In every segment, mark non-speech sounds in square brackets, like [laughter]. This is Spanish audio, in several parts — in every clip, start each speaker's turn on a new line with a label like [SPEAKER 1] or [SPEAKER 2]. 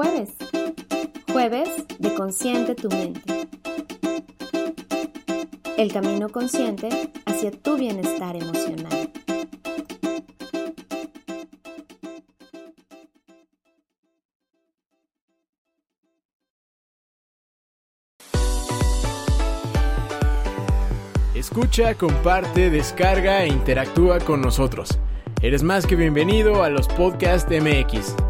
[SPEAKER 1] jueves. Jueves de Consciente tu mente. El camino consciente hacia tu bienestar emocional.
[SPEAKER 2] Escucha, comparte, descarga e interactúa con nosotros. Eres más que bienvenido a los Podcast MX.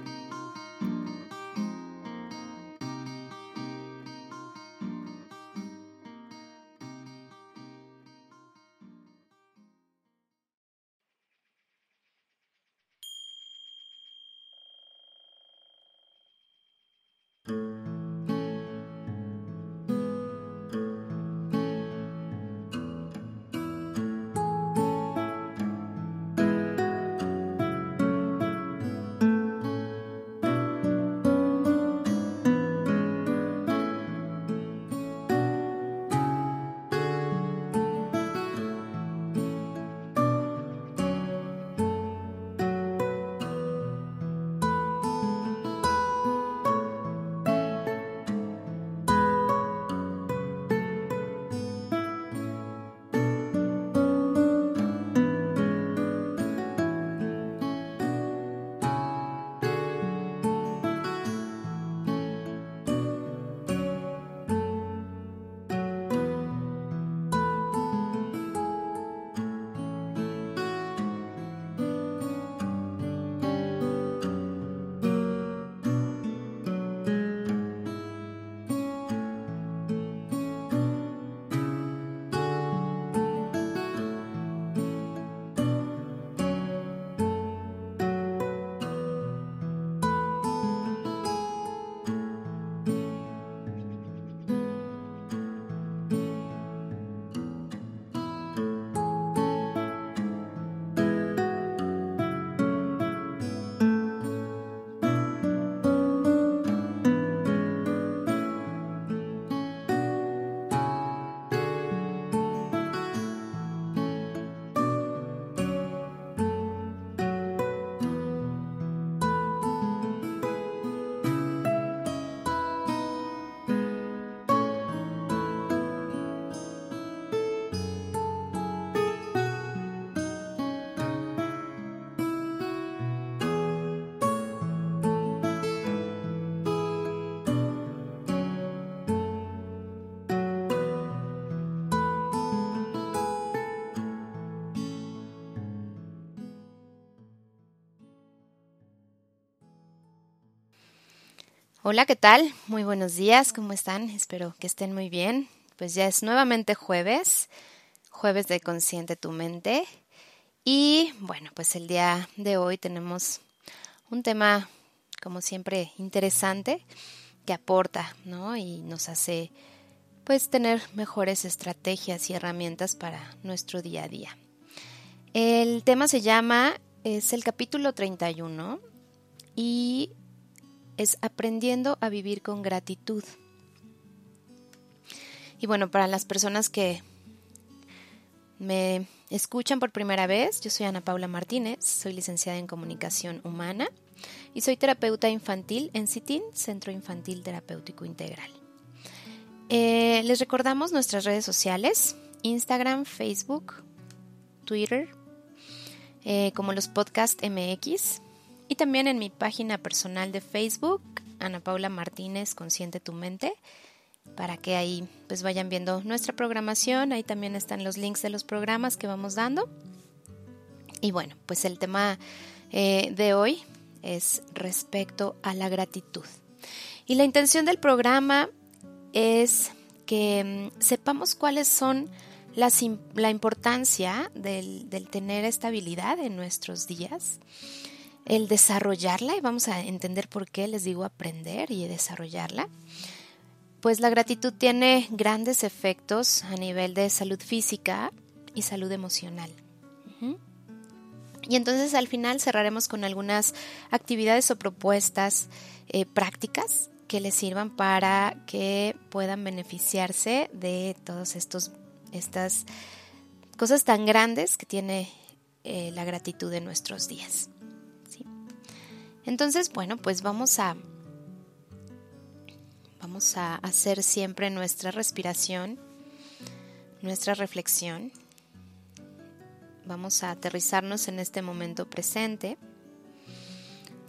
[SPEAKER 1] Hola, ¿qué tal? Muy buenos días, ¿cómo están? Espero que estén muy bien. Pues ya es nuevamente jueves, jueves de Consciente tu Mente. Y bueno, pues el día de hoy tenemos un tema, como siempre, interesante que aporta, ¿no? Y nos hace, pues, tener mejores estrategias y herramientas para nuestro día a día. El tema se llama, es el capítulo 31 y es aprendiendo a vivir con gratitud. Y bueno, para las personas que me escuchan por primera vez, yo soy Ana Paula Martínez, soy licenciada en comunicación humana y soy terapeuta infantil en CITIN, Centro Infantil Terapéutico Integral. Eh, les recordamos nuestras redes sociales, Instagram, Facebook, Twitter, eh, como los podcast MX. Y también en mi página personal de Facebook, Ana Paula Martínez, Consciente tu Mente, para que ahí pues vayan viendo nuestra programación. Ahí también están los links de los programas que vamos dando. Y bueno, pues el tema eh, de hoy es respecto a la gratitud. Y la intención del programa es que mm, sepamos cuáles son las, la importancia del, del tener estabilidad en nuestros días, el desarrollarla, y vamos a entender por qué les digo aprender y desarrollarla, pues la gratitud tiene grandes efectos a nivel de salud física y salud emocional. Y entonces al final cerraremos con algunas actividades o propuestas eh, prácticas que les sirvan para que puedan beneficiarse de todas estas cosas tan grandes que tiene eh, la gratitud en nuestros días. Entonces, bueno, pues vamos a vamos a hacer siempre nuestra respiración, nuestra reflexión Vamos a aterrizarnos en este momento presente,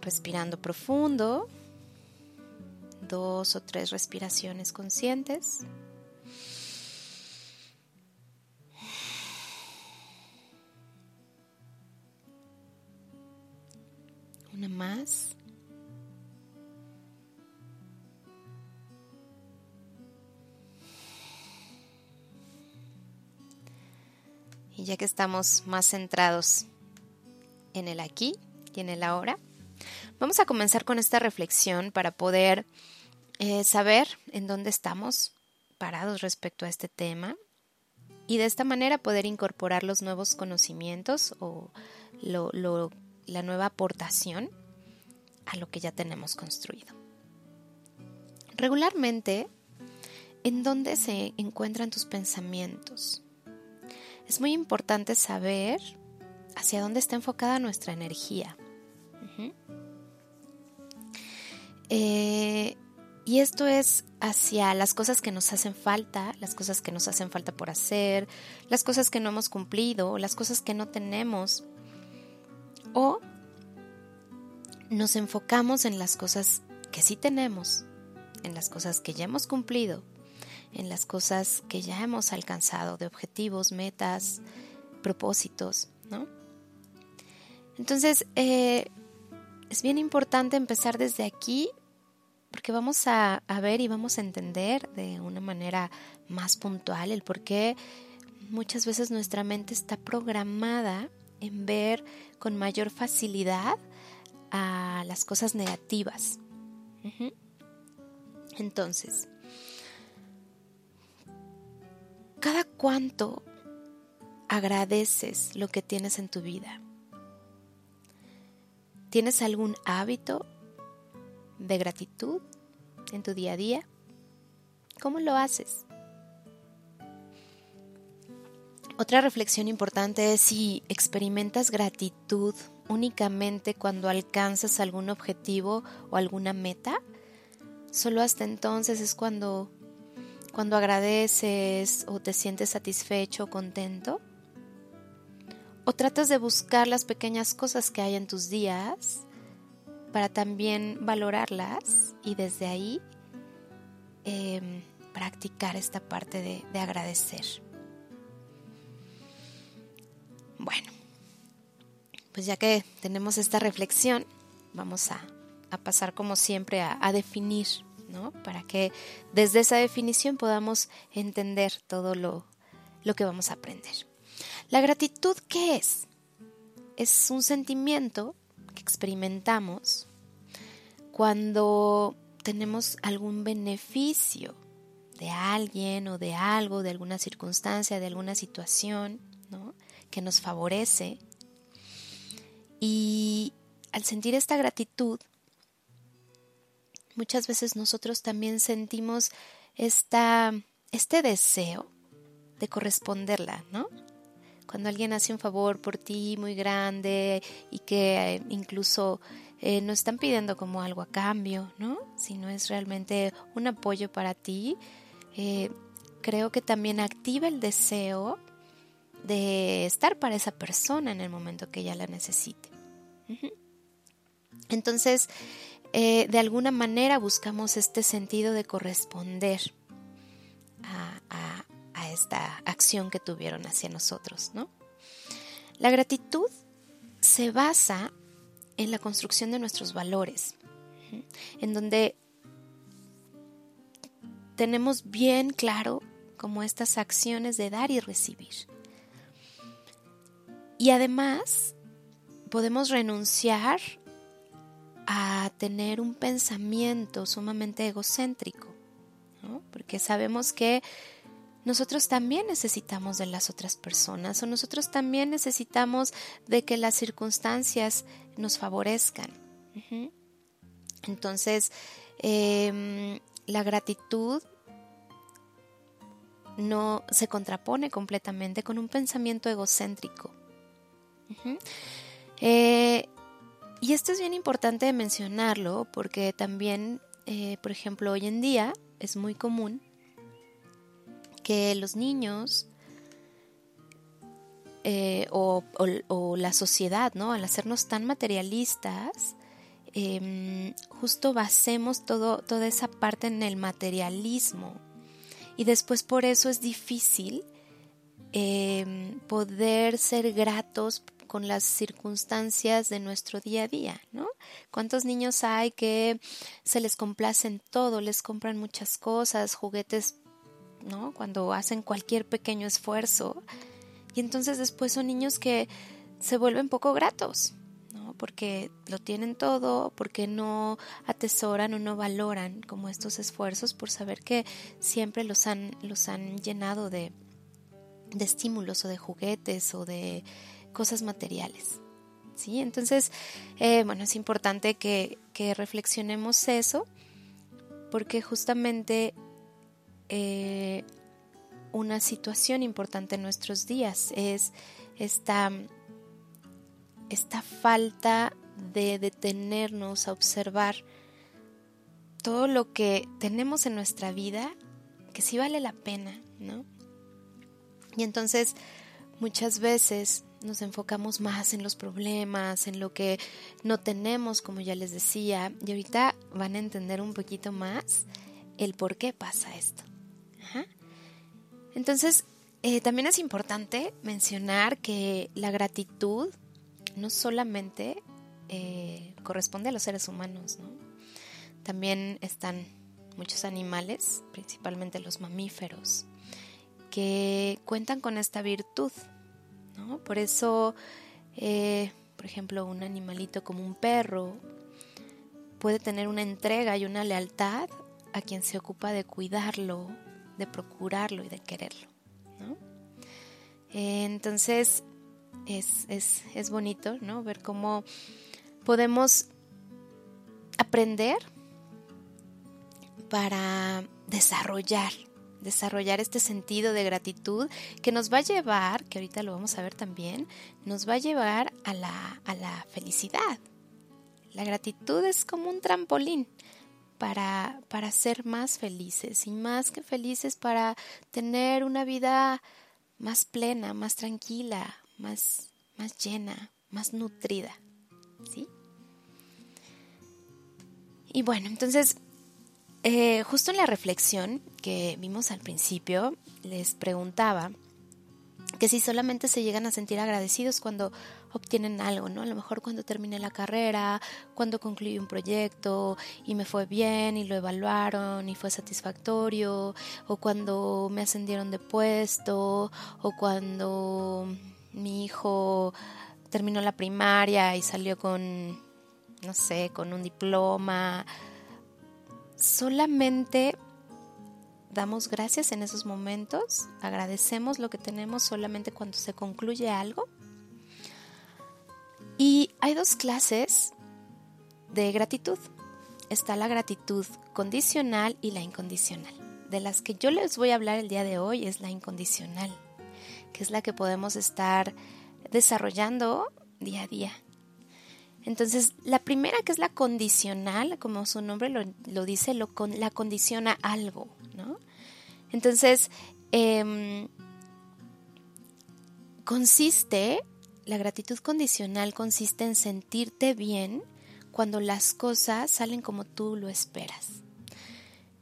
[SPEAKER 1] respirando profundo, dos o tres respiraciones conscientes. Más. Y ya que estamos más centrados en el aquí y en el ahora, vamos a comenzar con esta reflexión para poder eh, saber en dónde estamos parados respecto a este tema y de esta manera poder incorporar los nuevos conocimientos o la nueva aportación a lo que ya tenemos construido. Regularmente, ¿en dónde se encuentran tus pensamientos? es muy importante saber hacia dónde está enfocada nuestra energía. Eh, y esto es hacia las cosas que nos hacen falta, las cosas que nos hacen falta por hacer, las cosas que no hemos cumplido, las cosas que no tenemos. O nos enfocamos en las cosas que sí tenemos, en las cosas que ya hemos cumplido en las cosas que ya hemos alcanzado, de objetivos, metas, propósitos, ¿no? Entonces, eh, es bien importante empezar desde aquí porque vamos a, a, ver y vamos a entender de una manera más puntual el por qué muchas veces nuestra mente está programada en ver con mayor facilidad a las cosas negativas. Entonces, ¿Cada cuánto agradeces lo que tienes en tu vida? ¿Tienes algún hábito de gratitud en tu día a día? ¿Cómo lo haces? Otra reflexión importante es si experimentas gratitud únicamente cuando alcanzas algún objetivo o alguna meta. Solo hasta entonces es cuando cuando agradeces o te sientes satisfecho o contento? ¿O tratas de buscar las pequeñas cosas que hay en tus días para también valorarlas y desde ahí em, practicar esta parte de, de agradecer? Bueno, pues ya que tenemos esta reflexión, vamos a, a pasar como siempre a, definir para que desde esa definición podamos entender todo lo, lo que vamos a aprender. La gratitud, ¿qué es? Es un sentimiento que experimentamos cuando tenemos algún beneficio de alguien o de algo, de alguna circunstancia, de alguna situación, que nos favorece. Y al sentir esta gratitud, muchas veces nosotros también sentimos esta, este deseo de corresponderla, ¿no? Cuando alguien hace un favor por ti muy grande y que eh, incluso eh, no están pidiendo como algo a cambio, ¿no? Sino es realmente un apoyo para ti, eh, creo que también activa el deseo de estar para esa persona en el momento que ella la necesite. Entonces, eh, de alguna manera buscamos este sentido de corresponder a, esta acción que tuvieron hacia nosotros, ¿no? La gratitud se basa en la construcción de nuestros valores, en donde tenemos bien claro como estas acciones de dar y recibir. Y además podemos renunciar a tener un pensamiento sumamente egocéntrico, porque sabemos que nosotros también necesitamos de las otras personas o nosotros también necesitamos de que las circunstancias nos favorezcan. Entonces, em, la gratitud no se contrapone completamente con un pensamiento egocéntrico. Eh, y esto es bien importante mencionarlo porque también, eh, por ejemplo, hoy en día es muy común que los niños eh, o, la sociedad, ¿no? Al hacernos tan materialistas, em, justo basemos todo, toda esa parte en el materialismo. Y después por eso es difícil em, poder ser gratos con las circunstancias de nuestro día a día, ¿no? ¿Cuántos niños hay que se les complacen todo, les compran muchas cosas, juguetes ¿no? Cuando hacen cualquier pequeño esfuerzo. Y entonces después son niños que se vuelven poco gratos, ¿no? Porque lo tienen todo, porque no atesoran o no valoran como estos esfuerzos por saber que siempre los han, los han llenado de, de estímulos o de juguetes o de cosas materiales. ¿Sí? Entonces, eh, bueno, es importante que, reflexionemos eso, porque justamente eh, una situación importante en nuestros días, es esta, esta falta de detenernos a observar todo lo que tenemos en nuestra vida que sí vale la pena, ¿no? Y entonces muchas veces nos enfocamos más en los problemas, en lo que no tenemos, como ya les decía, y ahorita van a entender un poquito más el por qué pasa esto. Entonces, eh, también es importante mencionar que la gratitud no solamente eh, corresponde a los seres humanos, También están muchos animales, principalmente los mamíferos, que cuentan con esta virtud, Por eso, eh, por ejemplo, un animalito como un perro puede tener una entrega y una lealtad a quien se ocupa de cuidarlo, de procurarlo y de quererlo. entonces es, es, bonito ¿no? ver cómo podemos aprender para desarrollar, desarrollar este sentido de gratitud que nos va a llevar, que ahorita lo vamos a ver también, nos va a llevar a la, a la felicidad. La gratitud es como un trampolín para, para ser más felices y más que felices para tener una vida más plena, más tranquila, más, más llena, más nutrida. ¿Sí? Y bueno, entonces, eh, justo en la reflexión que vimos al principio, les preguntaba que si solamente se llegan a sentir agradecidos cuando obtienen algo, ¿no? A lo mejor cuando terminé la carrera, cuando concluí un proyecto y me fue bien y lo evaluaron y fue satisfactorio, o cuando me ascendieron de puesto, o cuando mi hijo terminó la primaria y salió con, no sé, con un diploma. Solamente damos gracias en esos momentos, agradecemos lo que tenemos solamente cuando se concluye algo. Y hay dos clases de gratitud. Está la gratitud condicional y la incondicional. De las que yo les voy a hablar el día de hoy es la incondicional, que es la que podemos estar desarrollando día a día. Entonces, la primera que es la condicional, como su nombre lo, dice, lo, la condiciona algo, ¿no? Entonces, em, consiste, la gratitud condicional consiste en sentirte bien cuando las cosas salen como tú lo esperas.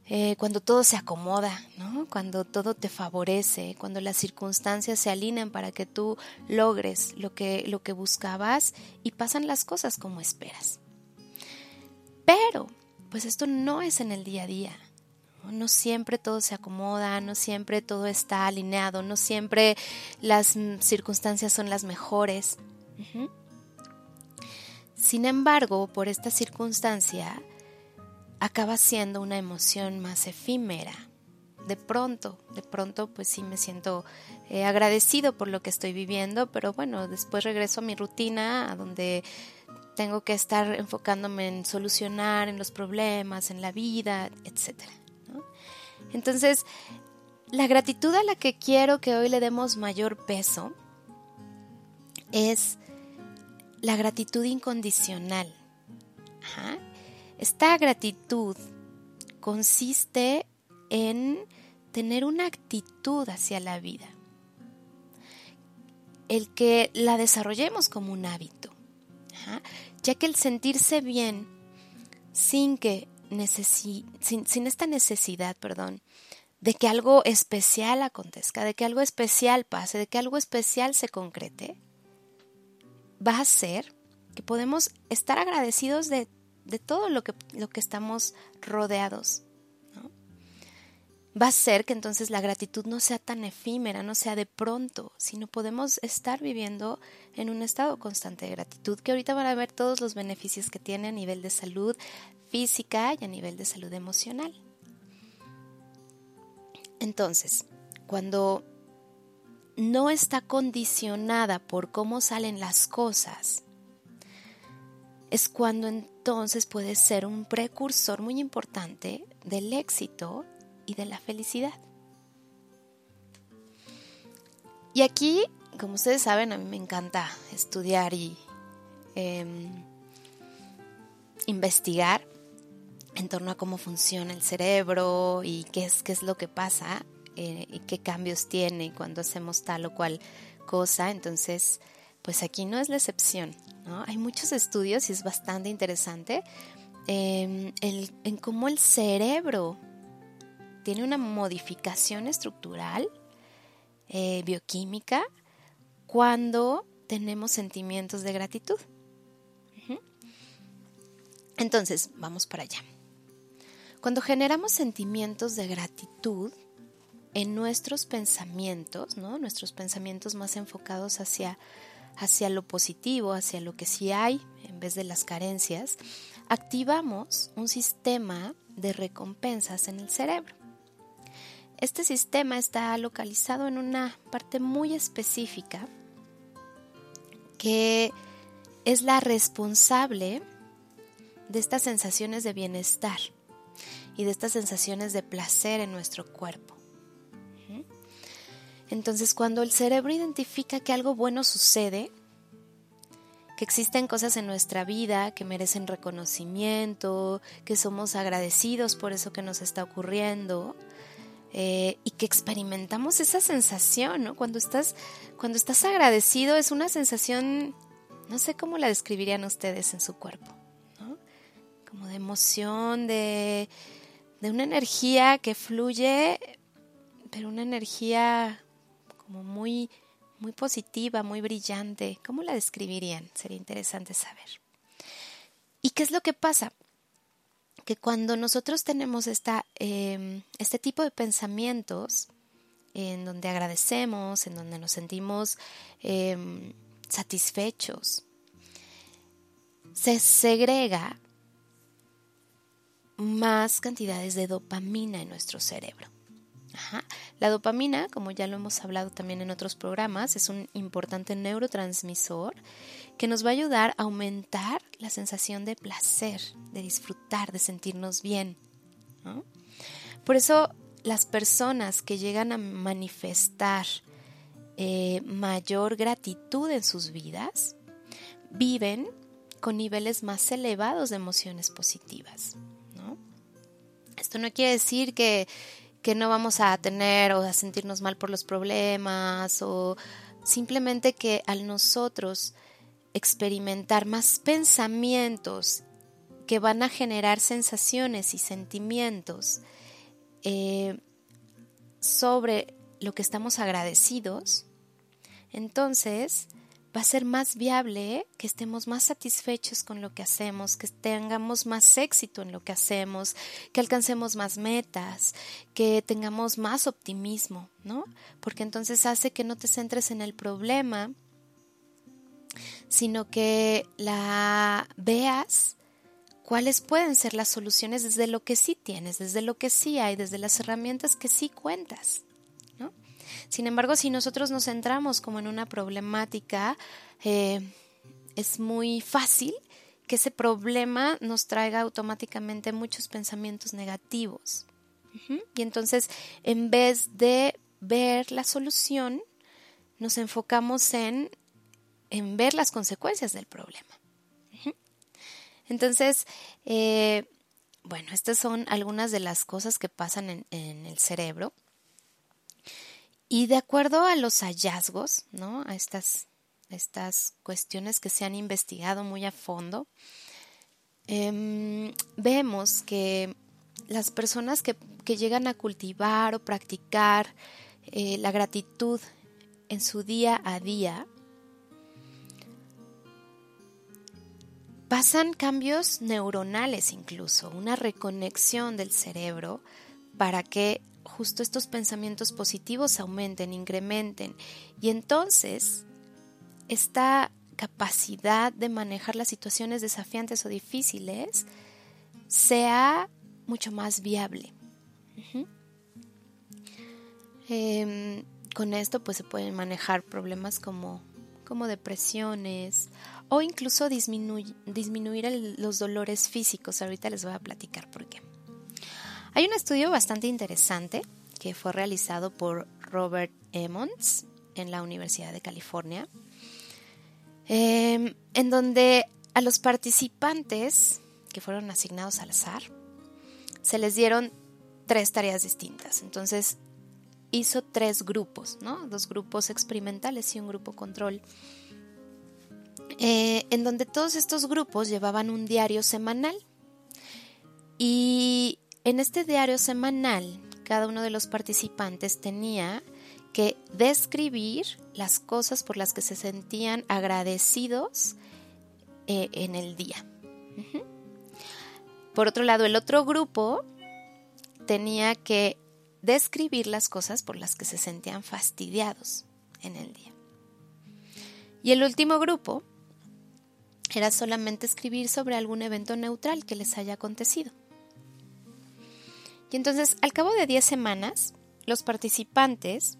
[SPEAKER 1] Eh, cuando todo se acomoda, ¿no? cuando todo te favorece, cuando las circunstancias se alinean para que tú logres lo que, lo que buscabas y pasan las cosas como esperas. Pero, pues esto no es en el día a día. No siempre todo se acomoda, no siempre todo está alineado, no siempre las circunstancias son las mejores. Sin embargo, por esta circunstancia, acaba siendo una emoción más efímera. De pronto, de pronto, pues sí me siento eh, agradecido por lo que estoy viviendo, pero bueno, después regreso a mi rutina, a donde tengo que estar enfocándome en solucionar, en los problemas, en la vida, etc. Entonces, la gratitud a la que quiero que hoy le demos mayor peso es la gratitud incondicional. Esta gratitud consiste en tener una actitud hacia la vida. El que la desarrollemos como un hábito. Ya que el sentirse bien sin que sin, sin esta necesidad, perdón, de que algo especial acontezca, de que algo especial pase, de que algo especial se concrete, va a ser que podemos estar agradecidos de, todo lo que, lo que estamos rodeados. Va a ser que entonces la gratitud no sea tan efímera, no sea de pronto, sino podemos estar viviendo en un estado constante de gratitud, que ahorita van a ver todos los beneficios que tiene a nivel de salud física y a nivel de salud emocional. Entonces, cuando no está condicionada por cómo salen las cosas, es cuando entonces puede ser un precursor muy importante del éxito y de la felicidad. Y aquí, como ustedes saben, a mí me encanta estudiar y em, investigar en torno a cómo funciona el cerebro y qué es, qué es lo que pasa eh, y qué cambios tiene cuando hacemos tal o cual cosa. Entonces, pues aquí no es la excepción. ¿no? Hay muchos estudios y es bastante interesante em, en cómo el cerebro tiene una modificación estructural, eh, bioquímica, cuando tenemos sentimientos de gratitud. Entonces, vamos para allá. Cuando generamos sentimientos de gratitud, en nuestros pensamientos, ¿no? Nuestros pensamientos más enfocados hacia, hacia lo positivo, hacia lo que sí hay, en vez de las carencias, activamos un sistema de recompensas en el cerebro. Este sistema está localizado en una parte muy específica que es la responsable de estas sensaciones de bienestar y de estas sensaciones de placer en nuestro cuerpo. Entonces, cuando el cerebro identifica que algo bueno sucede, que existen cosas en nuestra vida que merecen reconocimiento, que somos agradecidos por eso que nos está ocurriendo, eh, y que experimentamos esa sensación, ¿no? Cuando estás, cuando estás agradecido es una sensación, no sé cómo la describirían ustedes en su cuerpo, ¿no? Como de emoción, de, de una energía que fluye, pero una energía como muy, muy positiva, muy brillante. ¿Cómo la describirían? Sería interesante saber. ¿Y qué es lo que pasa? Que cuando nosotros tenemos esta, em, este tipo de pensamientos, en donde agradecemos, en donde nos sentimos em, satisfechos, se segrega más cantidades de dopamina en nuestro cerebro. La dopamina, como ya lo hemos hablado también en otros programas, es un importante neurotransmisor que nos va a ayudar a aumentar la sensación de placer, de disfrutar, de sentirnos bien. Por eso las personas que llegan a manifestar eh, mayor gratitud en sus vidas viven con niveles más elevados de emociones positivas. Esto no quiere decir que que no vamos a tener o a sentirnos mal por los problemas o simplemente que al nosotros experimentar más pensamientos que van a generar sensaciones y sentimientos eh, sobre lo que estamos agradecidos, entonces va a ser más viable que estemos más satisfechos con lo que hacemos, que tengamos más éxito en lo que hacemos, que alcancemos más metas, que tengamos más optimismo, ¿no? Porque entonces hace que no te centres en el problema, sino que la veas cuáles pueden ser las soluciones desde lo que sí tienes, desde lo que sí hay, desde las herramientas que sí cuentas. Sin embargo, si nosotros nos centramos como en una problemática, eh, es muy fácil que ese problema nos traiga automáticamente muchos pensamientos negativos. Y entonces, en vez de ver la solución, nos enfocamos en, en ver las consecuencias del problema. Entonces, eh, bueno, estas son algunas de las cosas que pasan en, en el cerebro. Y de acuerdo a los hallazgos, ¿no? a estas, estas cuestiones que se han investigado muy a fondo, em, vemos que las personas que, llegan a cultivar o practicar eh, la gratitud en su día a día, pasan cambios neuronales incluso, una reconexión del cerebro para que justo estos pensamientos positivos aumenten, incrementen. Y entonces, esta capacidad de manejar las situaciones desafiantes o difíciles sea mucho más viable. Em, con esto pues se pueden manejar problemas como, como depresiones o incluso disminuir los dolores físicos. Ahorita les voy a platicar por qué. Hay un estudio bastante interesante que fue realizado por Robert Emmons en la Universidad de California, em, en donde a los participantes que fueron asignados al azar se les dieron tres tareas distintas. Entonces hizo tres grupos, ¿no? Dos grupos experimentales y un grupo control. Eh, en donde todos estos grupos llevaban un diario semanal. Y en este diario semanal, cada uno de los participantes tenía que describir las cosas por las que se sentían agradecidos eh, en el día. Por otro lado, el otro grupo tenía que describir las cosas por las que se sentían fastidiados en el día. Y el último grupo era solamente escribir sobre algún evento neutral que les haya acontecido. Y entonces, al cabo de 10 semanas, los participantes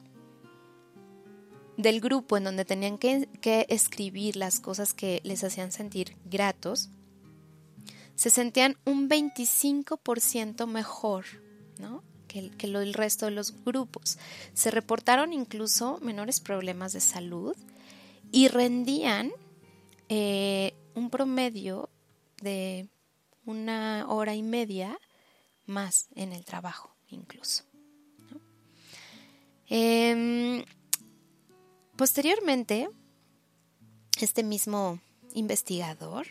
[SPEAKER 1] del grupo en donde tenían que, escribir las cosas que les hacían sentir gratos, se sentían un 25% mejor ¿no? que, que el resto de los grupos. Se reportaron incluso menores problemas de salud y rendían eh, un promedio de una hora y media más en el trabajo incluso. Em, posteriormente, este mismo investigador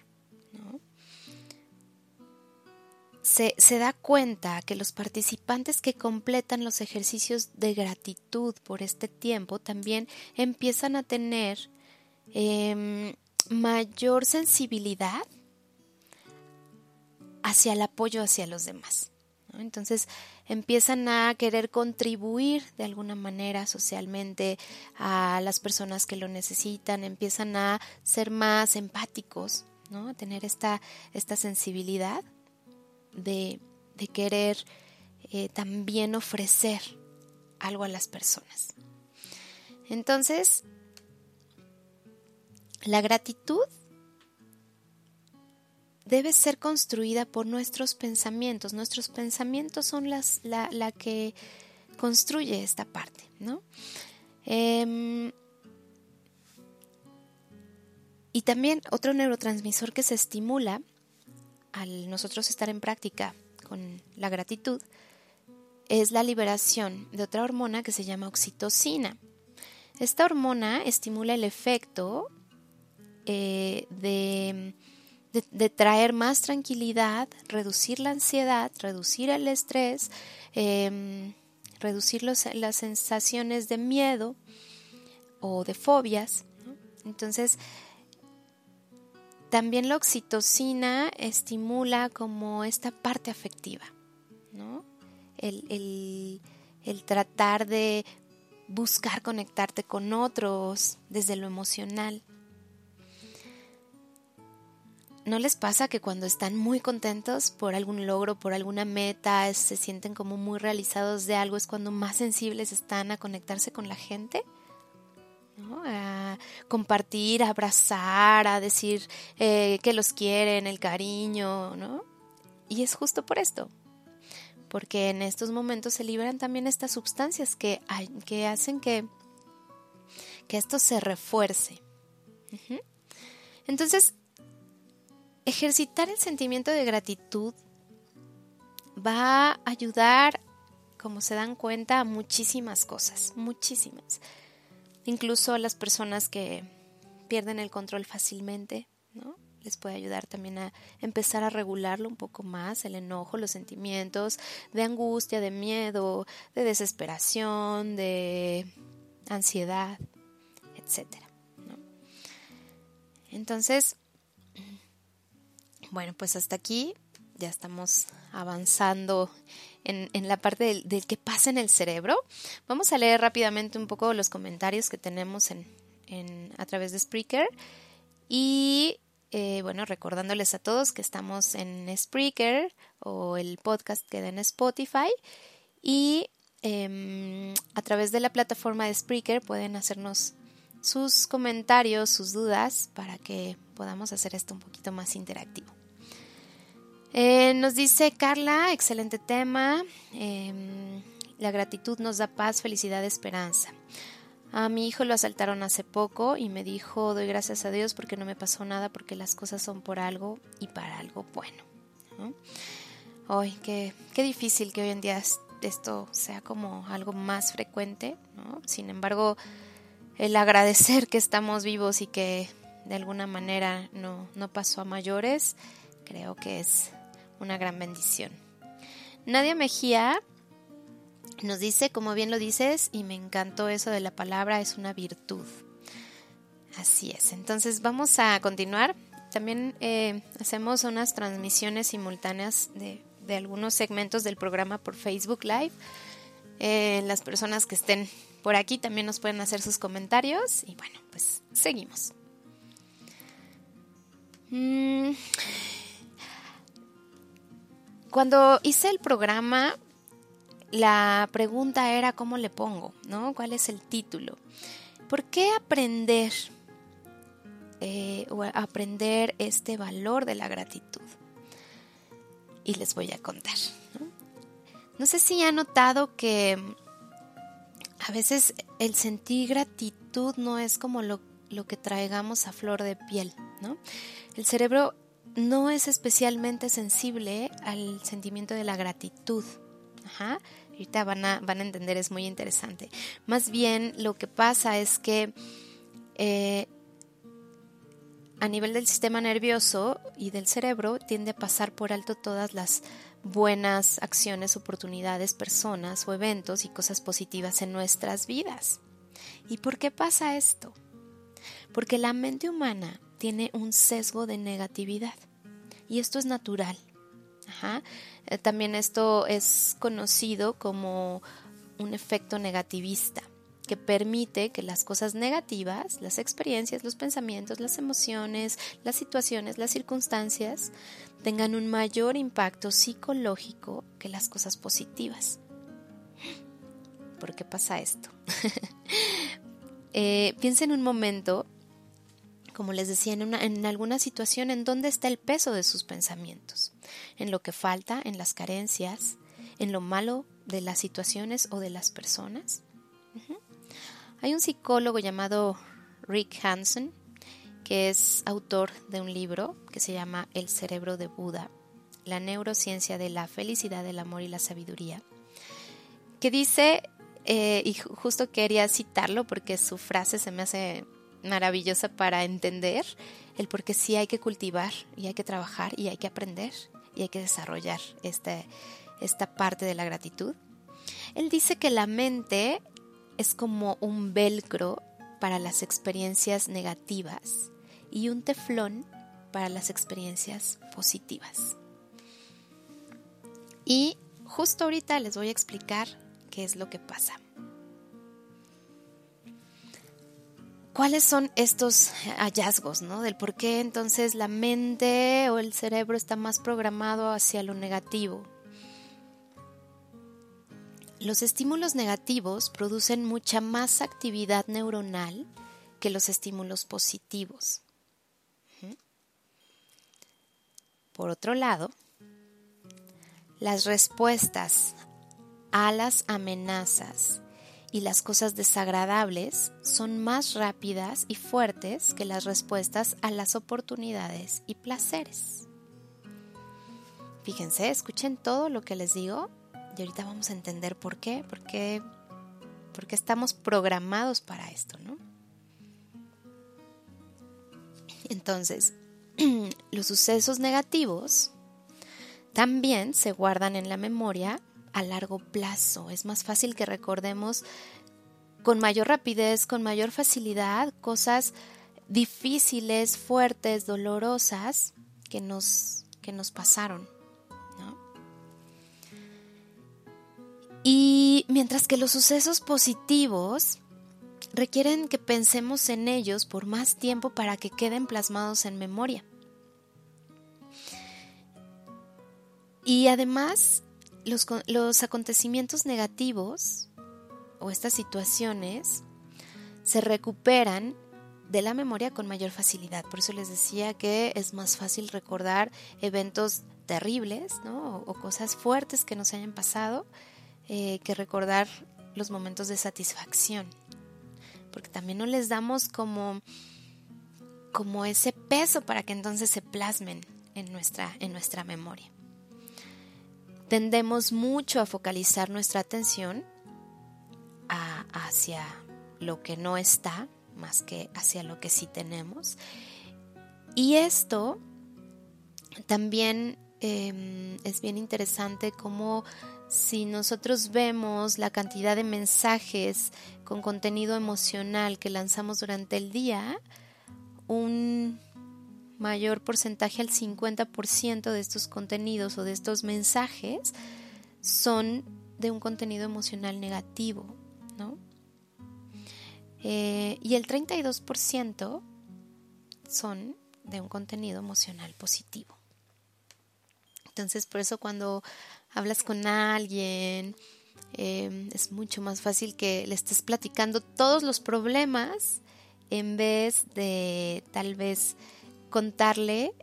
[SPEAKER 1] se, se, da cuenta que los participantes que completan los ejercicios de gratitud por este tiempo también empiezan a tener em, mayor sensibilidad hacia el apoyo hacia los demás. Entonces empiezan a querer contribuir de alguna manera socialmente a las personas que lo necesitan, empiezan a ser más empáticos, ¿no? a tener esta, esta sensibilidad de, querer eh, también ofrecer algo a las personas. Entonces, la gratitud debe ser construida por nuestros pensamientos. Nuestros pensamientos son las, la, que construye esta parte, ¿no? Em, y también otro neurotransmisor que se estimula al nosotros estar en práctica con la gratitud es la liberación de otra hormona que se llama oxitocina. Esta hormona estimula el efecto eh, de de, traer más tranquilidad, reducir la ansiedad, reducir el estrés, em, reducir las sensaciones de miedo o de fobias. Entonces, también la oxitocina estimula como esta parte afectiva, ¿no? El, el tratar de buscar conectarte con otros desde lo emocional. ¿No les pasa que cuando están muy contentos por algún logro, por alguna meta, se sienten como muy realizados de algo, es cuando más sensibles están a conectarse con la gente? A compartir, a abrazar, a decir eh, que los quieren, el cariño, ¿no? Y es justo por esto, porque en estos momentos se liberan también estas sustancias que, que hacen que, que esto se refuerce. Entonces, ejercitar el sentimiento de gratitud va a ayudar, como se dan cuenta, a muchísimas cosas, muchísimas. Incluso a las personas que pierden el control fácilmente, ¿no? Les puede ayudar también a empezar a regularlo un poco más, el enojo, los sentimientos de angustia, de miedo, de desesperación, de ansiedad, etcétera. Entonces, bueno, pues hasta aquí ya estamos avanzando en, la parte del, que pasa en el cerebro. Vamos a leer rápidamente un poco los comentarios que tenemos en, a través de Spreaker. Y eh, bueno, recordándoles a todos que estamos en Spreaker o el podcast queda en Spotify. Y em, a través de la plataforma de Spreaker pueden hacernos sus comentarios, sus dudas, para que podamos hacer esto un poquito más interactivo. Eh, nos dice Carla, excelente tema. Em, la gratitud nos da paz, felicidad, esperanza. A mi hijo lo asaltaron hace poco y me dijo, doy gracias a Dios porque no me pasó nada, porque las cosas son por algo y para algo bueno. Ay, qué, qué difícil que hoy en día esto sea como algo más frecuente, Sin embargo, el agradecer que estamos vivos y que de alguna manera no, no pasó a mayores, creo que es una gran bendición. Nadia Mejía nos dice, como bien lo dices, y me encantó eso de la palabra, es una virtud. Así es. Entonces vamos a continuar. También eh, hacemos unas transmisiones simultáneas de, algunos segmentos del programa por Facebook Live. Eh, las personas que estén por aquí también nos pueden hacer sus comentarios. Y bueno, pues seguimos. Mm, cuando hice el programa, la pregunta era cómo le pongo, ¿no? ¿Cuál es el título? ¿Por qué aprender eh, o aprender este valor de la gratitud? Y les voy a contar. ¿no? sé si han notado que a veces el sentir gratitud no es como lo, lo que traigamos a flor de piel, ¿no? El cerebro no es especialmente sensible al sentimiento de la gratitud. Ajá. Ahorita van a, van a entender, es muy interesante. Más bien lo que pasa es que eh, a nivel del sistema nervioso y del cerebro tiende a pasar por alto todas las buenas acciones, oportunidades, personas o eventos y cosas positivas en nuestras vidas. ¿Y por qué pasa esto? Porque la mente humana tiene un sesgo de negatividad. Y esto es natural. Eh, también esto es conocido como un efecto negativista que permite que las cosas negativas, las experiencias, los pensamientos, las emociones, las situaciones, las circunstancias, tengan un mayor impacto psicológico que las cosas positivas. ¿Por qué pasa esto? [laughs] eh, piensen un momento como les decía, en, alguna situación en donde está el peso de sus pensamientos, en lo que falta, en las carencias, en lo malo de las situaciones o de las personas. Hay un psicólogo llamado Rick Hansen, que es autor de un libro que se llama El cerebro de Buda, la neurociencia de la felicidad, el amor y la sabiduría, que dice, eh, y justo quería citarlo porque su frase se me hace maravillosa para entender el por qué sí hay que cultivar y hay que trabajar y hay que aprender y hay que desarrollar este, esta parte de la gratitud. Él dice que la mente es como un velcro para las experiencias negativas y un teflón para las experiencias positivas. Y justo ahorita les voy a explicar qué es lo que pasa. ¿Cuáles son estos hallazgos, no? Del por qué entonces la mente o el cerebro está más programado hacia lo negativo. Los estímulos negativos producen mucha más actividad neuronal que los estímulos positivos. Por otro lado, las respuestas a las amenazas y las cosas desagradables son más rápidas y fuertes que las respuestas a las oportunidades y placeres. Fíjense, escuchen todo lo que les digo y ahorita vamos a entender por qué, porque porque estamos programados para esto, ¿no? Entonces, [clears throat] los sucesos negativos también se guardan en la memoria a largo plazo. Es más fácil que recordemos con mayor rapidez, con mayor facilidad, cosas difíciles, fuertes, dolorosas que nos, que nos pasaron. Y mientras que los sucesos positivos requieren que pensemos en ellos por más tiempo para que queden plasmados en memoria. Y además, los, los acontecimientos negativos o estas situaciones se recuperan de la memoria con mayor facilidad. Por eso les decía que es más fácil recordar eventos terribles ¿no? o, cosas fuertes que nos hayan pasado eh, que recordar los momentos de satisfacción. Porque también no les damos como, como ese peso para que entonces se plasmen en nuestra, en nuestra memoria tendemos mucho a focalizar nuestra atención hacia lo que no está más que hacia lo que sí tenemos. Y esto también em, es bien interesante como si nosotros vemos la cantidad de mensajes con contenido emocional que lanzamos durante el día, un mayor porcentaje, al 50% de estos contenidos o de estos mensajes son de un contenido emocional negativo, ¿no? Eh, y el 32% son de un contenido emocional positivo. Entonces, por eso cuando hablas con alguien, eh, es mucho más fácil que le estés platicando todos los problemas en vez de tal vez contarle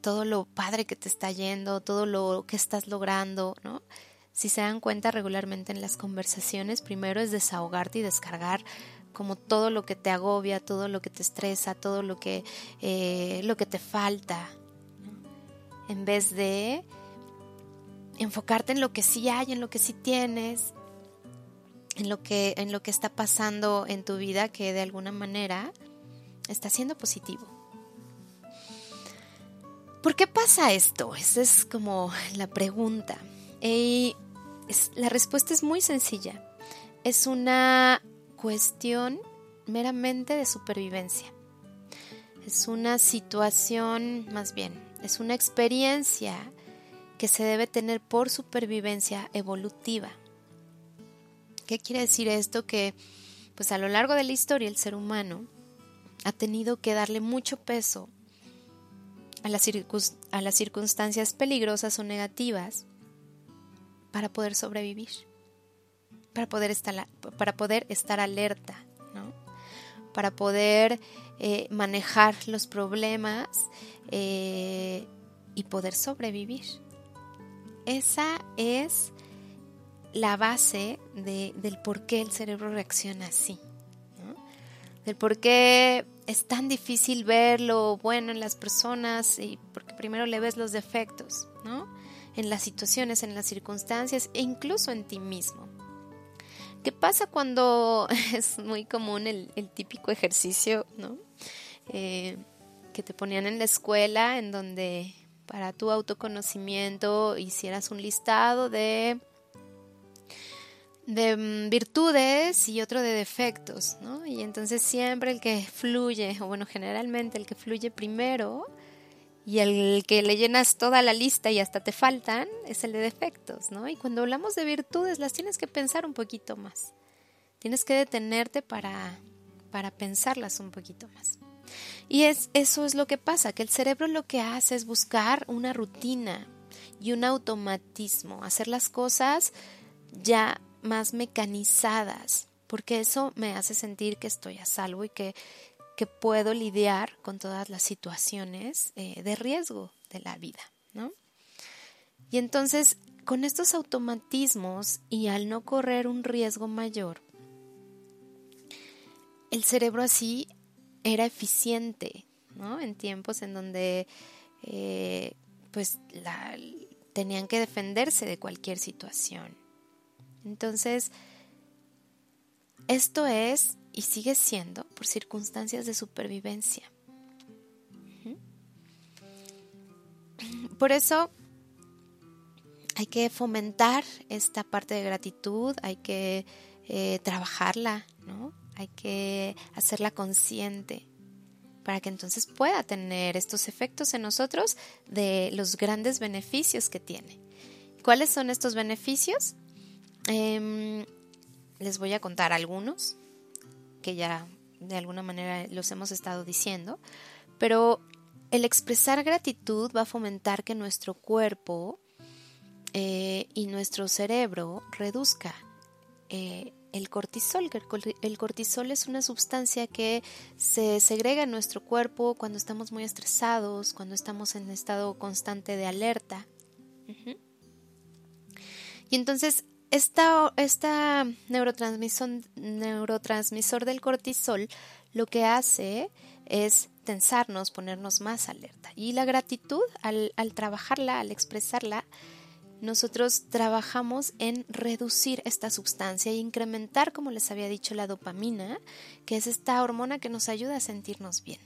[SPEAKER 1] todo lo padre que te está yendo, todo lo que estás logrando, ¿no? Si se dan cuenta regularmente en las conversaciones, primero es desahogarte y descargar como todo lo que te agobia, todo lo que te estresa, todo lo que, eh, lo que te falta, en vez de enfocarte en lo que sí hay, en lo que sí tienes, en lo que, en lo que está pasando en tu vida que de alguna manera está siendo positivo. ¿Por qué pasa esto? Esa es como la pregunta. Y la respuesta es muy sencilla. Es una cuestión meramente de supervivencia. Es una situación, más bien, es una experiencia que se debe tener por supervivencia evolutiva. ¿Qué quiere decir esto? Que pues a lo largo de la historia el ser humano ha tenido que darle mucho peso a las, a las circunstancias peligrosas o negativas para poder sobrevivir, para poder estar, para poder estar alerta, para poder eh, manejar los problemas eh, y poder sobrevivir. Esa es la base del por qué el cerebro reacciona así del por qué es tan difícil ver lo bueno en las personas y porque primero le ves los defectos, ¿no? En las situaciones, en las circunstancias e incluso en ti mismo. ¿Qué pasa cuando [laughs] es muy común el, típico ejercicio, ¿no? Eh, que te ponían en la escuela en donde para tu autoconocimiento hicieras un listado de de mm, virtudes y otro de defectos, ¿no? Y entonces siempre el que fluye, o bueno, generalmente el que fluye primero y el que le llenas toda la lista y hasta te faltan es el de defectos, ¿no? Y cuando hablamos de virtudes las tienes que pensar un poquito más. Tienes que detenerte para, para pensarlas un poquito más. Y es, eso es lo que pasa, que el cerebro lo que hace es buscar una rutina y un automatismo, hacer las cosas ya más mecanizadas, porque eso me hace sentir que estoy a salvo y que, que puedo lidiar con todas las situaciones eh, de riesgo de la vida, ¿no? Y entonces, con estos automatismos y al no correr un riesgo mayor, el cerebro así era eficiente, ¿no? En tiempos en donde eh, pues la, tenían que defenderse de cualquier situación. Entonces, esto es y sigue siendo por circunstancias de supervivencia. Por eso hay que fomentar esta parte de gratitud, hay que eh, trabajarla, ¿no? hay que hacerla consciente para que entonces pueda tener estos efectos en nosotros de los grandes beneficios que tiene. ¿Cuáles son estos beneficios? Em, les voy a contar algunos que ya de alguna manera los hemos estado diciendo, pero el expresar gratitud va a fomentar que nuestro cuerpo eh, y nuestro cerebro reduzca eh, el cortisol. El cortisol es una sustancia que se segrega en nuestro cuerpo cuando estamos muy estresados, cuando estamos en estado constante de alerta. Y entonces, esta, esta neurotransmisor, neurotransmisor del cortisol lo que hace es tensarnos, ponernos más alerta. Y la gratitud, al, al trabajarla, al expresarla, nosotros trabajamos en reducir esta sustancia e incrementar, como les había dicho, la dopamina, que es esta hormona que nos ayuda a sentirnos bien.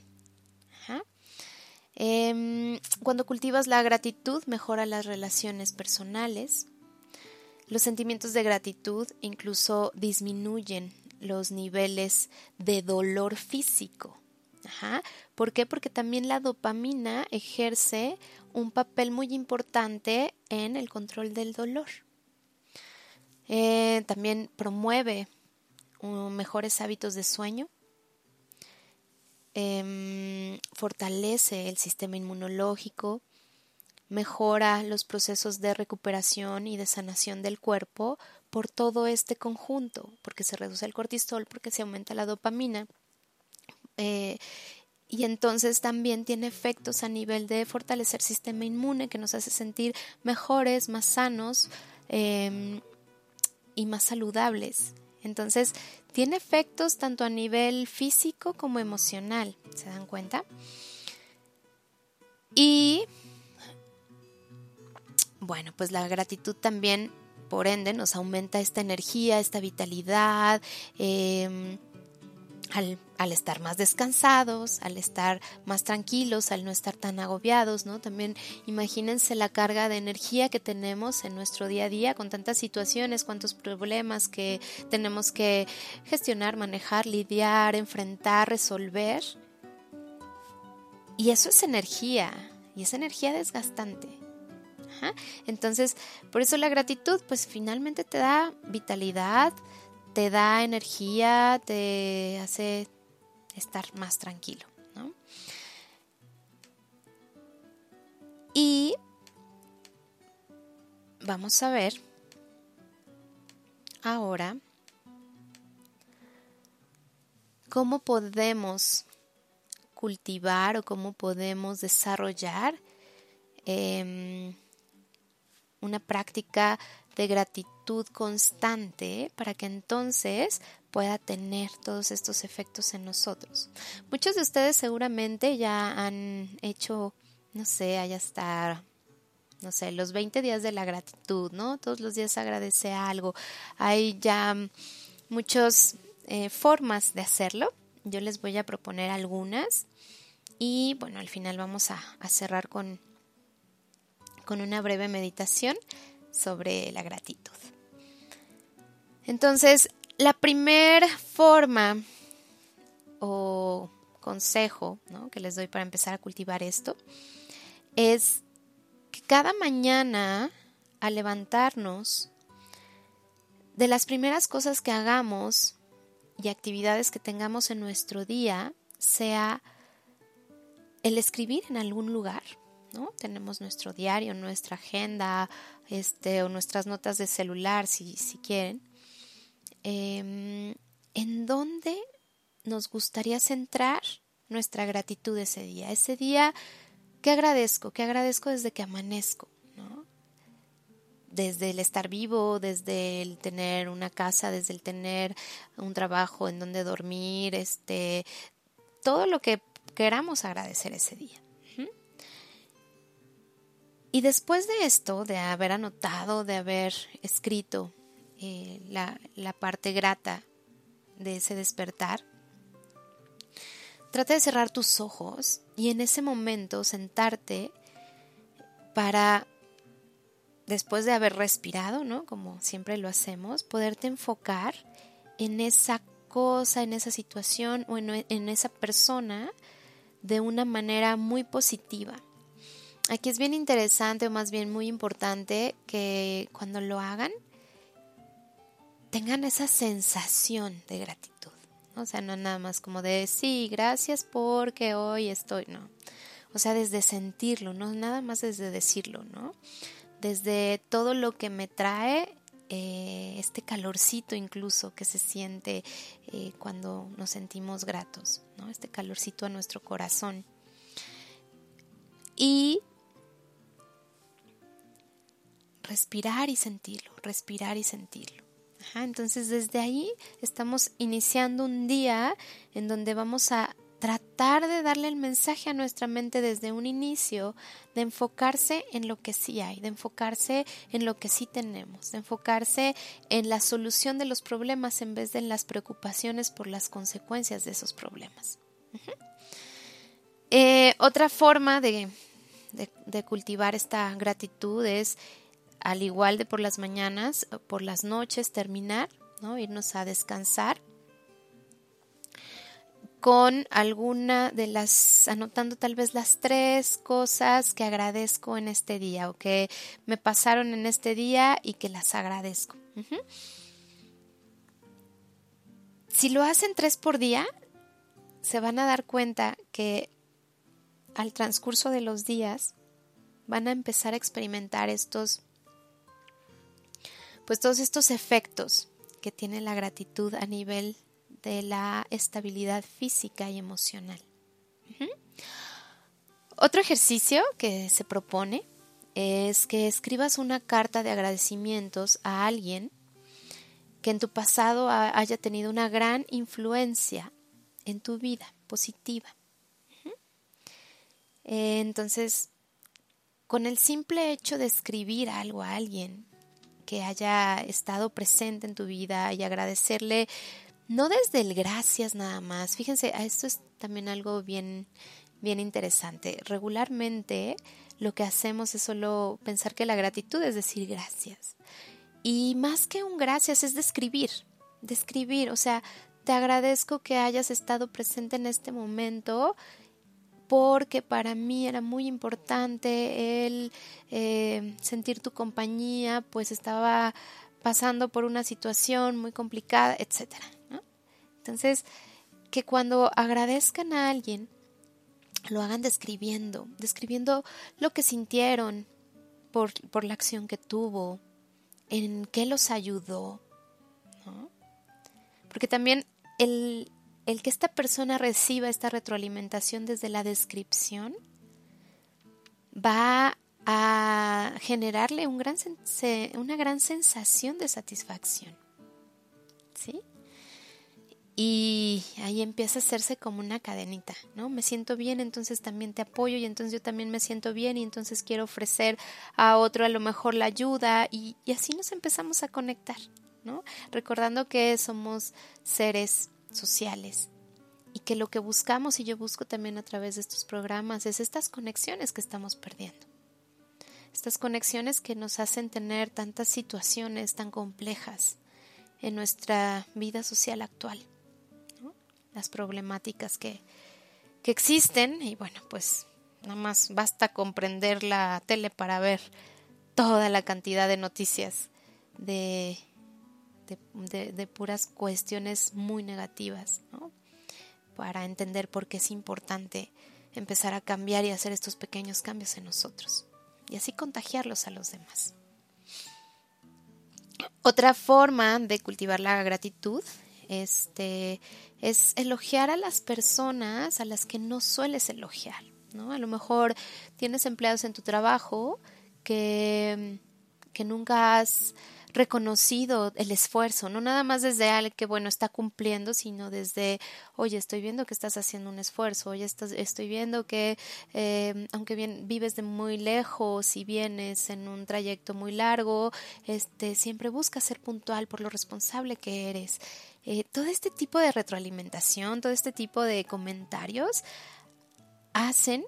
[SPEAKER 1] Em, cuando cultivas la gratitud, mejora las relaciones personales. Los sentimientos de gratitud incluso disminuyen los niveles de dolor físico. ¿Por qué? Porque también la dopamina ejerce un papel muy importante en el control del dolor. Eh, también promueve mejores hábitos de sueño, em, fortalece el sistema inmunológico, mejora los procesos de recuperación y de sanación del cuerpo por todo este conjunto, porque se reduce el cortisol, porque se aumenta la dopamina. Eh, y entonces también tiene efectos a nivel de fortalecer sistema inmune que nos hace sentir mejores, más sanos em, y más saludables. Entonces tiene efectos tanto a nivel físico como emocional, ¿se dan cuenta? Y bueno, pues la gratitud también, por ende, nos aumenta esta energía, esta vitalidad. Eh, al, estar más descansados, al estar más tranquilos, al no estar tan agobiados, ¿no? También imagínense la carga de energía que tenemos en nuestro día a día con tantas situaciones, cuántos problemas que tenemos que gestionar, manejar, lidiar, enfrentar, resolver. Y eso es energía, y es energía desgastante. Entonces, por eso la gratitud, pues finalmente te da vitalidad, te da energía, te hace estar más tranquilo. ¿no? Y vamos a ver ahora cómo podemos cultivar o cómo podemos desarrollar em, una práctica de gratitud constante para que entonces pueda tener todos estos efectos en nosotros. Muchos de ustedes seguramente ya han hecho, no sé, allá está no sé, los 20 días de la gratitud, ¿no? Todos los días agradece algo. Hay ya muchas eh, formas de hacerlo. Yo les voy a proponer algunas y bueno, al final vamos a cerrar con, con una breve meditación sobre la gratitud. Entonces, la primera forma o consejo que les doy para empezar a cultivar esto es que cada mañana al levantarnos, de las primeras cosas que hagamos y actividades que tengamos en nuestro día, sea el escribir en algún lugar, ¿no? Tenemos nuestro diario, nuestra agenda, este, o nuestras notas de celular, si, si quieren. Em, ¿En dónde nos gustaría centrar nuestra gratitud ese día? Ese día, ¿qué agradezco? ¿Qué agradezco desde que amanezco? ¿no? Desde el estar vivo, desde el tener una casa, desde el tener un trabajo en donde dormir, este, todo lo que queramos agradecer ese día. Y después de esto, de haber anotado, de haber escrito eh, la, la parte grata de ese despertar, trata de cerrar tus ojos y en ese momento sentarte para, después de haber respirado, ¿no? Como siempre lo hacemos, poderte enfocar en esa cosa, en esa situación o en, en esa persona de una manera muy positiva. Aquí es bien interesante o más bien muy importante que cuando lo hagan tengan esa sensación de gratitud. O sea, no nada más como de sí, gracias porque hoy estoy, no. O sea, desde sentirlo, no nada más desde decirlo, ¿no? Desde todo lo que me trae eh, este calorcito incluso que se siente eh, cuando nos sentimos gratos, ¿no? Este calorcito a nuestro corazón. Y respirar y sentirlo, respirar y sentirlo. entonces desde ahí estamos iniciando un día en donde vamos a tratar de darle el mensaje a nuestra mente desde un inicio, de enfocarse en lo que sí hay, de enfocarse en lo que sí tenemos, de enfocarse en la solución de los problemas en vez de en las preocupaciones por las consecuencias de esos problemas. Eh, otra forma de, de cultivar esta gratitud es, al igual de por las mañanas, por las noches, terminar, ¿no? irnos a descansar con alguna de las, anotando tal vez las tres cosas que agradezco en este día o que me pasaron en este día y que las agradezco. Si lo hacen tres por día, se van a dar cuenta que al transcurso de los días van a empezar a experimentar estos, pues todos estos efectos que tiene la gratitud a nivel de la estabilidad física y emocional. Otro ejercicio que se propone es que escribas una carta de agradecimientos a alguien que en tu pasado haya tenido una gran influencia en tu vida positiva. Entonces, con el simple hecho de escribir algo a alguien que haya estado presente en tu vida y agradecerle no desde el gracias nada más. Fíjense, esto es también algo bien, bien interesante. Regularmente lo que hacemos es solo pensar que la gratitud es decir gracias. Y más que un gracias es describir, describir, o sea, te agradezco que hayas estado presente en este momento porque para mí era muy importante el eh, sentir tu compañía, pues estaba pasando por una situación muy complicada, etcétera. Entonces, que cuando agradezcan a alguien, lo hagan describiendo, describiendo lo que sintieron por, por la acción que tuvo, en qué los ayudó. Porque también el, el que esta persona reciba esta retroalimentación desde la descripción va a generarle una gran sensación de satisfacción. ¿Sí? Y ahí empieza a hacerse como una cadenita, ¿no? Me siento bien, entonces también te apoyo y entonces yo también me siento bien y entonces quiero ofrecer a otro a lo mejor la ayuda y, y así nos empezamos a conectar, ¿no? Recordando que somos seres sociales y que lo que buscamos y yo busco también a través de estos programas es estas conexiones que estamos perdiendo. Estas conexiones que nos hacen tener tantas situaciones tan complejas en nuestra vida social actual. Las problemáticas que, que existen y bueno, pues nada más basta comprender la tele para ver toda la cantidad de noticias de, de, puras cuestiones muy negativas, para entender por qué es importante empezar a cambiar y hacer estos pequeños cambios en nosotros y así contagiarlos a los demás. Otra forma de cultivar la gratitud este, es elogiar a las personas a las que no sueles elogiar. ¿no? A lo mejor tienes empleados en tu trabajo que, que nunca has reconocido el esfuerzo, no nada más desde alguien que, bueno, está cumpliendo, sino desde, oye, estoy viendo que estás haciendo un esfuerzo, oye, estás, estoy viendo que, eh, aunque bien vives de muy lejos y vienes en un trayecto muy largo, este, siempre buscas ser puntual por lo responsable que eres. Eh, todo este tipo de retroalimentación, todo este tipo de comentarios hacen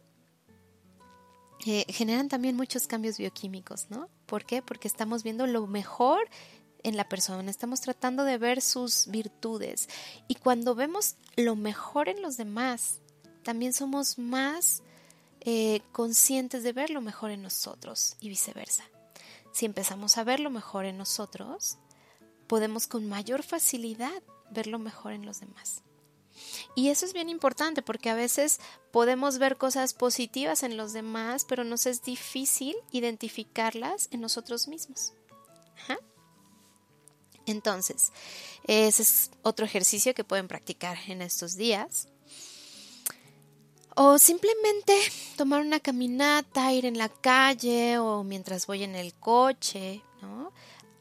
[SPEAKER 1] generan también muchos cambios bioquímicos, ¿no? ¿Por qué? Porque estamos viendo lo mejor en la persona, estamos tratando de ver sus virtudes. Y cuando vemos lo mejor en los demás, también somos más eh, conscientes de ver lo mejor en nosotros y viceversa. Si empezamos a ver lo mejor en nosotros, podemos con mayor facilidad ver lo mejor en los demás. Y eso es bien importante porque a veces podemos ver cosas positivas en los demás, pero nos es difícil identificarlas en nosotros mismos. Entonces, ese es otro ejercicio que pueden practicar en estos días. O simplemente tomar una caminata, ir en la calle o mientras voy en el coche, ¿no?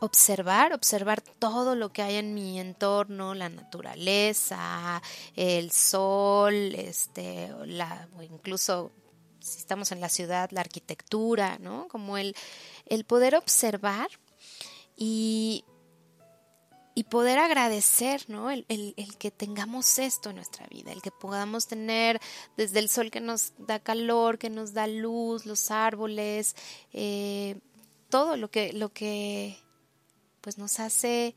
[SPEAKER 1] Observar, observar todo lo que hay en mi entorno, la naturaleza, el sol, este, la, o incluso si estamos en la ciudad, la arquitectura, ¿no? Como el, el poder observar y, y poder agradecer, ¿no? El, el, que tengamos esto en nuestra vida, el que podamos tener desde el sol que nos da calor, que nos da luz, los árboles, eh, todo lo que, lo que pues nos hace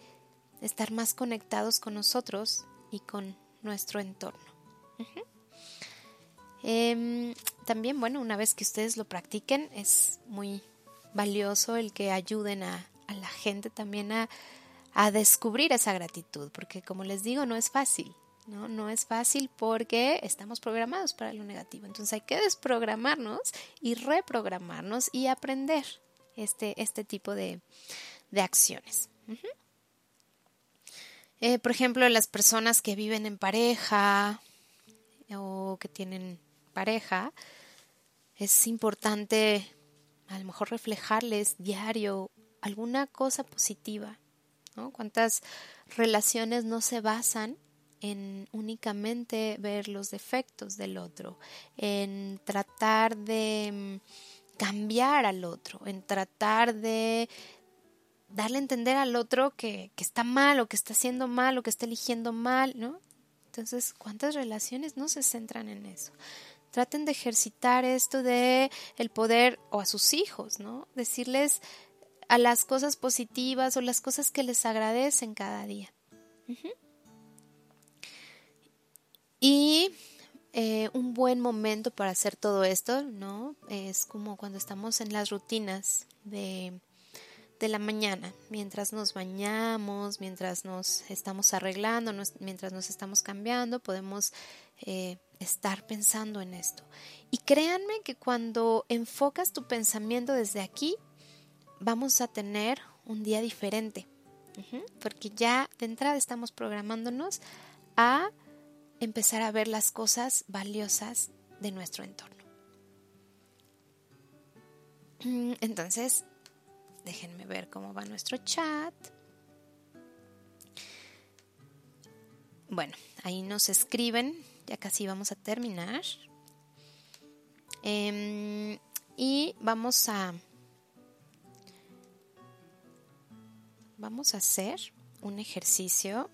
[SPEAKER 1] estar más conectados con nosotros y con nuestro entorno. Em, también, bueno, una vez que ustedes lo practiquen, es muy valioso el que ayuden a, la gente también a, a, descubrir esa gratitud, porque como les digo, no es fácil, ¿no? No es fácil porque estamos programados para lo negativo. Entonces hay que desprogramarnos y reprogramarnos y aprender este, este tipo de, de acciones. Eh, por ejemplo, las personas que viven en pareja o que tienen pareja, es importante a lo mejor reflejarles diario alguna cosa positiva. ¿no? ¿Cuántas relaciones no se basan en únicamente ver los defectos del otro, en tratar de mm, cambiar al otro, en tratar de darle a entender al otro que, que, está mal o que está haciendo mal o que está eligiendo mal, ¿no? Entonces, ¿cuántas relaciones no se centran en eso? Traten de ejercitar esto de el poder o a sus hijos, ¿no? Decirles a las cosas positivas o las cosas que les agradecen cada día. Y eh, un buen momento para hacer todo esto, ¿no? Es como cuando estamos en las rutinas de de la mañana, mientras nos bañamos, mientras nos estamos arreglando, mientras nos estamos cambiando, podemos eh, estar pensando en esto. Y créanme que cuando enfocas tu pensamiento desde aquí, vamos a tener un día diferente, porque ya de entrada estamos programándonos a empezar a ver las cosas valiosas de nuestro entorno. Entonces, Déjenme ver cómo va nuestro chat. Bueno, ahí nos escriben, ya casi vamos a terminar. Em, y vamos a vamos a hacer un ejercicio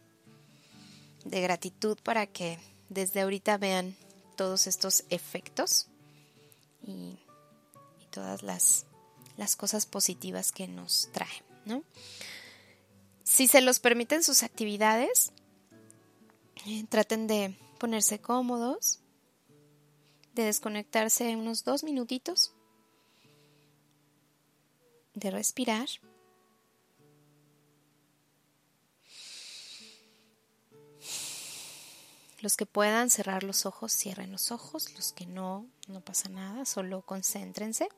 [SPEAKER 1] de gratitud para que desde ahorita vean todos estos efectos y todas las las cosas positivas que nos trae, ¿no? Si se los permiten sus actividades, eh, traten de ponerse cómodos, de desconectarse unos dos minutitos, de respirar. Los que puedan cerrar los ojos, cierren los ojos. Los que no, no pasa nada, solo concéntrense.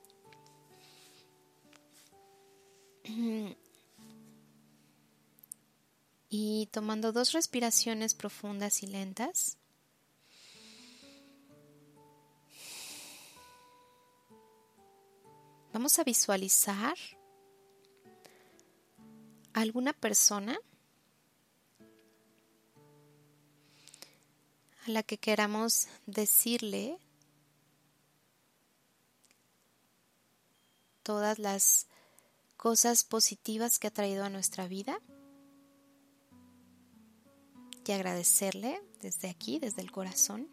[SPEAKER 1] Y tomando dos respiraciones profundas y lentas. Vamos a visualizar a alguna persona a la que queramos decirle todas las cosas positivas que ha traído a nuestra vida y agradecerle desde aquí, desde el corazón,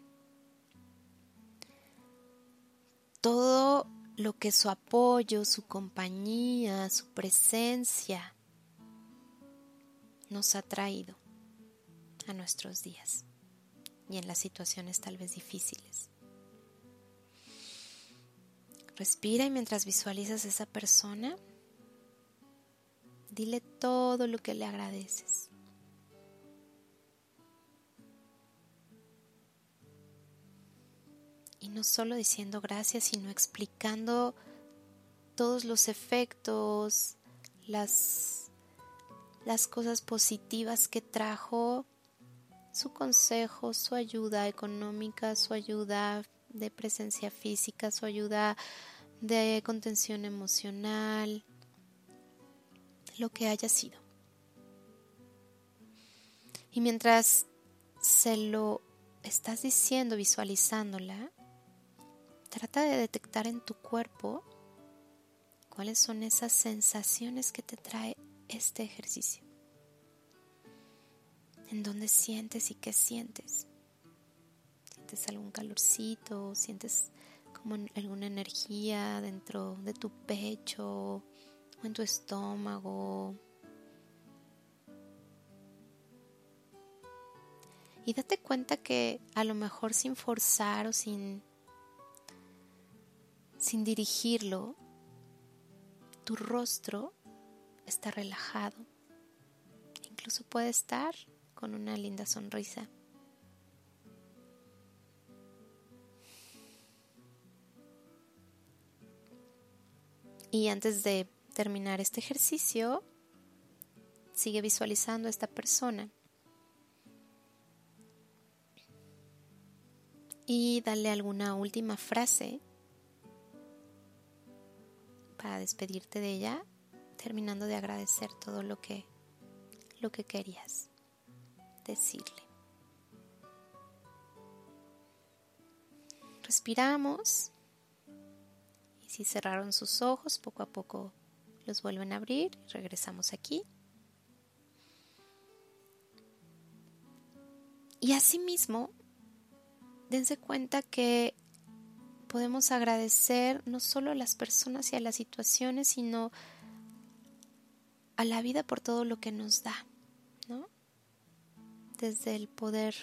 [SPEAKER 1] todo lo que su apoyo, su compañía, su presencia nos ha traído a nuestros días y en las situaciones tal vez difíciles. Respira y mientras visualizas a esa persona, dile todo lo que le agradeces. Y no solo diciendo gracias, sino explicando todos los efectos, las, las cosas positivas que trajo su consejo, su ayuda económica, su ayuda de presencia física, su ayuda de contención emocional, lo que haya sido. Y mientras se lo estás diciendo, visualizándola, Trata de detectar en tu cuerpo cuáles son esas sensaciones que te trae este ejercicio. ¿En dónde sientes y qué sientes? ¿Sientes algún calorcito? ¿Sientes como alguna energía dentro de tu pecho en tu estómago? Y date cuenta que a lo mejor sin forzar o sin sin dirigirlo, tu rostro está relajado. Incluso puede estar con una linda sonrisa. Y antes de terminar este ejercicio, sigue visualizando a esta persona. Y dale alguna última frase para despedirte de ella, terminando de agradecer todo lo que lo que querías decirle. Respiramos y si cerraron sus ojos, poco a poco los vuelven a abrir regresamos aquí. Y asimismo, dense cuenta que podemos agradecer no solo a las personas y a las situaciones, sino a la vida por todo lo que nos da, ¿no? Desde el poder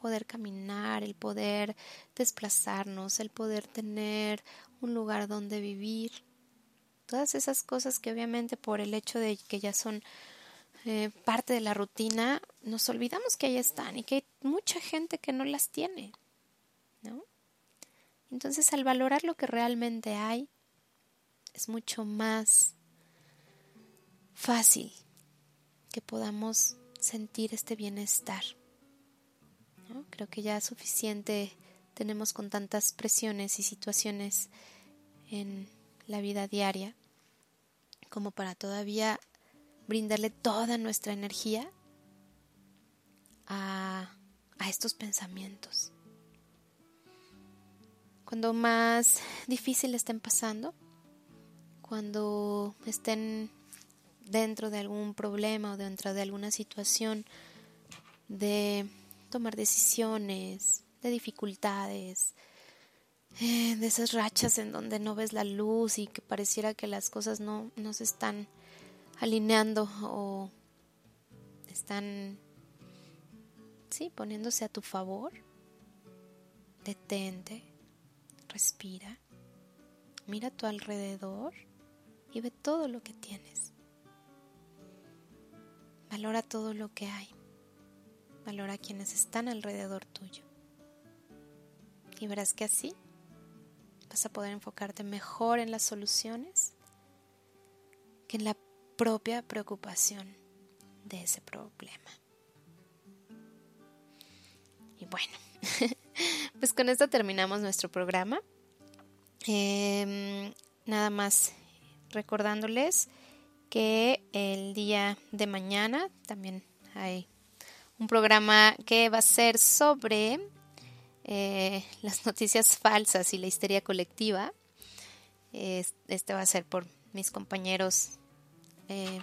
[SPEAKER 1] poder caminar, el poder desplazarnos, el poder tener un lugar donde vivir. Todas esas cosas que obviamente por el hecho de que ya son eh, parte de la rutina, nos olvidamos que ahí están y que hay mucha gente que no las tiene, ¿no? Entonces al valorar lo que realmente hay, es mucho más fácil que podamos sentir este bienestar. Creo que ya suficiente tenemos con tantas presiones y situaciones en la vida diaria como para todavía brindarle toda nuestra energía a, a estos pensamientos. Cuando más difícil estén pasando, cuando estén dentro de algún problema o dentro de alguna situación de tomar decisiones, de dificultades, eh, de esas rachas en donde no ves la luz y que pareciera que las cosas no, no se están alineando o están, sí, poniéndose a tu favor, detente, respira, mira a tu alrededor y ve todo lo que tienes. Valora todo lo que hay. Valora a quienes están alrededor tuyo. Y verás que así vas a poder enfocarte mejor en las soluciones que en la propia preocupación de ese problema. Y bueno, [laughs] pues con esto terminamos nuestro programa. Em, nada más recordándoles que el día de mañana también hay un programa que va a ser sobre eh, [laughs] las noticias falsas y la histeria colectiva. Este va a ser por mis compañeros eh,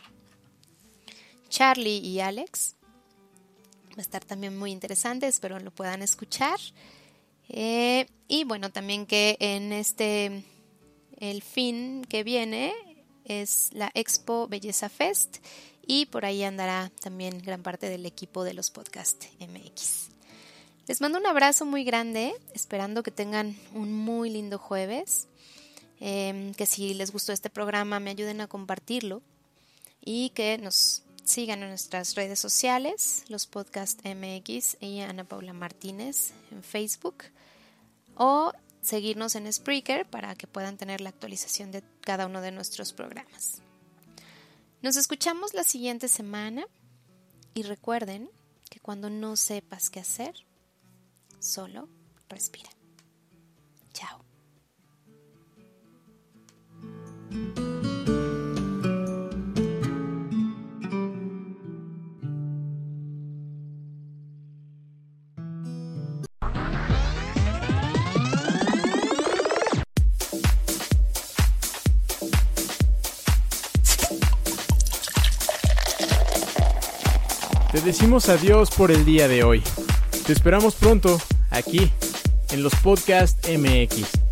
[SPEAKER 1] Charlie y Alex. Va a estar también muy interesante, espero lo puedan escuchar. Eh, y bueno, también que en este, el fin que viene es la Expo Belleza Fest y por ahí andará también gran parte del equipo de los podcast MX. Les mando un abrazo muy grande, esperando que tengan un muy lindo jueves, em, que si les gustó este programa me ayuden a compartirlo y que nos sigan en nuestras redes sociales, los podcast MX y Ana Paula Martínez en Facebook o seguirnos en Spreaker para que puedan tener la actualización de cada uno de nuestros programas. Nos escuchamos la siguiente semana y recuerden que cuando no sepas qué hacer, solo respira. Chao.
[SPEAKER 2] Te decimos adiós por el día de hoy. Te esperamos pronto, aquí, en los Podcast MX.